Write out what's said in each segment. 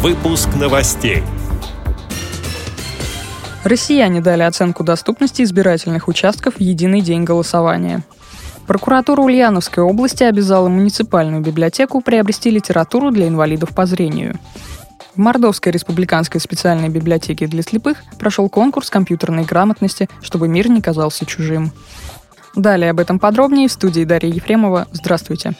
Выпуск новостей. Россияне дали оценку доступности избирательных участков в единый день голосования. Прокуратура Ульяновской области обязала муниципальную библиотеку приобрести литературу для инвалидов по зрению. В Мордовской республиканской специальной библиотеке для слепых прошел конкурс компьютерной грамотности, чтобы мир не казался чужим. Далее об этом подробнее в студии Дарья Ефремова. Здравствуйте.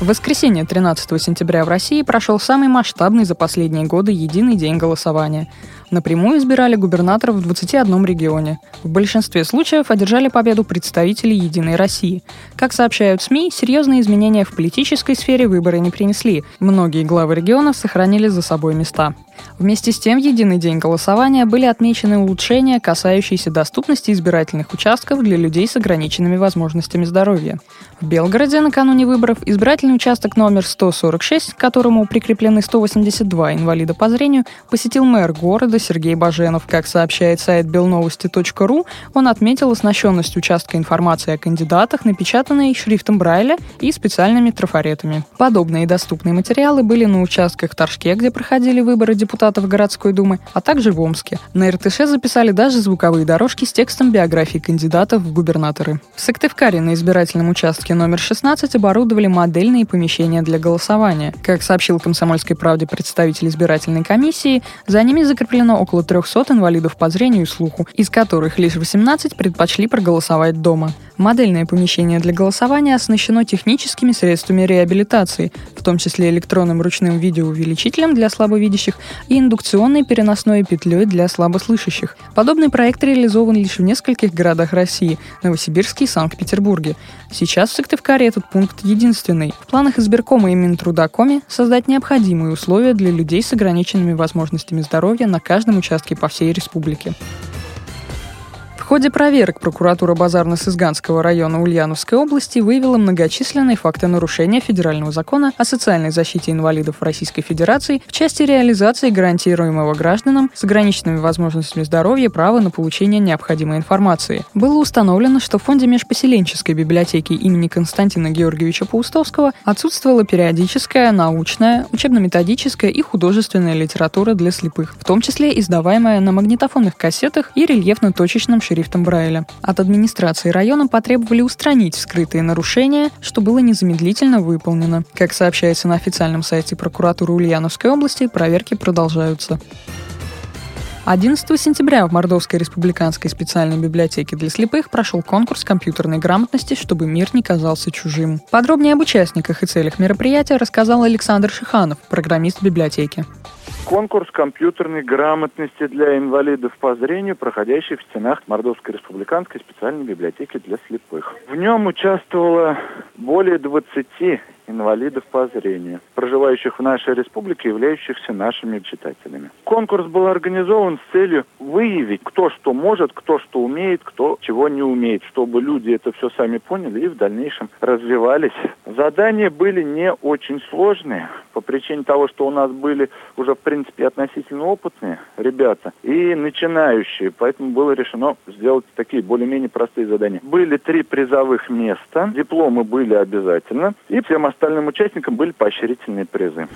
В воскресенье 13 сентября в России прошел самый масштабный за последние годы единый день голосования. Напрямую избирали губернаторов в 21 регионе. В большинстве случаев одержали победу представители «Единой России». Как сообщают СМИ, серьезные изменения в политической сфере выборы не принесли. Многие главы регионов сохранили за собой места. Вместе с тем, в единый день голосования были отмечены улучшения, касающиеся доступности избирательных участков для людей с ограниченными возможностями здоровья. В Белгороде накануне выборов избирательный участок номер 146, к которому прикреплены 182 инвалида по зрению, посетил мэр города Сергей Баженов. Как сообщает сайт белновости.ру, он отметил оснащенность участка информации о кандидатах, напечатанной шрифтом Брайля и специальными трафаретами. Подобные доступные материалы были на участках Торжке, где проходили выборы депутатов городской думы, а также в Омске. На РТШ записали даже звуковые дорожки с текстом биографии кандидатов в губернаторы. В Сыктывкаре на избирательном участке номер 16 оборудовали модельные помещения для голосования. Как сообщил «Комсомольской правде» представитель избирательной комиссии, за ними закреплено около 300 инвалидов по зрению и слуху, из которых лишь 18 предпочли проголосовать дома. Модельное помещение для голосования оснащено техническими средствами реабилитации, в том числе электронным ручным видеоувеличителем для слабовидящих и индукционной переносной петлей для слабослышащих. Подобный проект реализован лишь в нескольких городах России – Новосибирске и Санкт-Петербурге. Сейчас в Сыктывкаре этот пункт единственный. В планах избиркома и Минтрудакоме создать необходимые условия для людей с ограниченными возможностями здоровья на каждом участке по всей республике ходе проверок прокуратура Базарно-Сызганского района Ульяновской области выявила многочисленные факты нарушения федерального закона о социальной защите инвалидов Российской Федерации в части реализации гарантируемого гражданам с ограниченными возможностями здоровья права на получение необходимой информации. Было установлено, что в фонде межпоселенческой библиотеки имени Константина Георгиевича Паустовского отсутствовала периодическая, научная, учебно-методическая и художественная литература для слепых, в том числе издаваемая на магнитофонных кассетах и рельефно-точечном шрифте шрифтом Брайля. От администрации района потребовали устранить скрытые нарушения, что было незамедлительно выполнено. Как сообщается на официальном сайте прокуратуры Ульяновской области, проверки продолжаются. 11 сентября в Мордовской республиканской специальной библиотеке для слепых прошел конкурс компьютерной грамотности, чтобы мир не казался чужим. Подробнее об участниках и целях мероприятия рассказал Александр Шиханов, программист библиотеки конкурс компьютерной грамотности для инвалидов по зрению, проходящий в стенах Мордовской республиканской специальной библиотеки для слепых. В нем участвовало более 20 инвалидов по зрению, проживающих в нашей республике, являющихся нашими читателями. Конкурс был организован с целью выявить, кто что может, кто что умеет, кто чего не умеет, чтобы люди это все сами поняли и в дальнейшем развивались. Задания были не очень сложные, по причине того, что у нас были уже, в принципе, относительно опытные ребята и начинающие, поэтому было решено сделать такие более-менее простые задания. Были три призовых места, дипломы были обязательно, и всем остальным остальным участникам были поощрительные призы.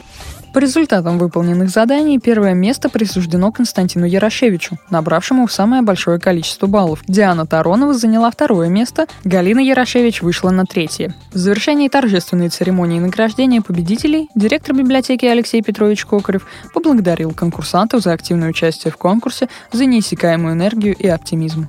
По результатам выполненных заданий первое место присуждено Константину Ярошевичу, набравшему самое большое количество баллов. Диана Таронова заняла второе место, Галина Ярошевич вышла на третье. В завершении торжественной церемонии награждения победителей директор библиотеки Алексей Петрович Кокарев поблагодарил конкурсантов за активное участие в конкурсе, за неиссякаемую энергию и оптимизм.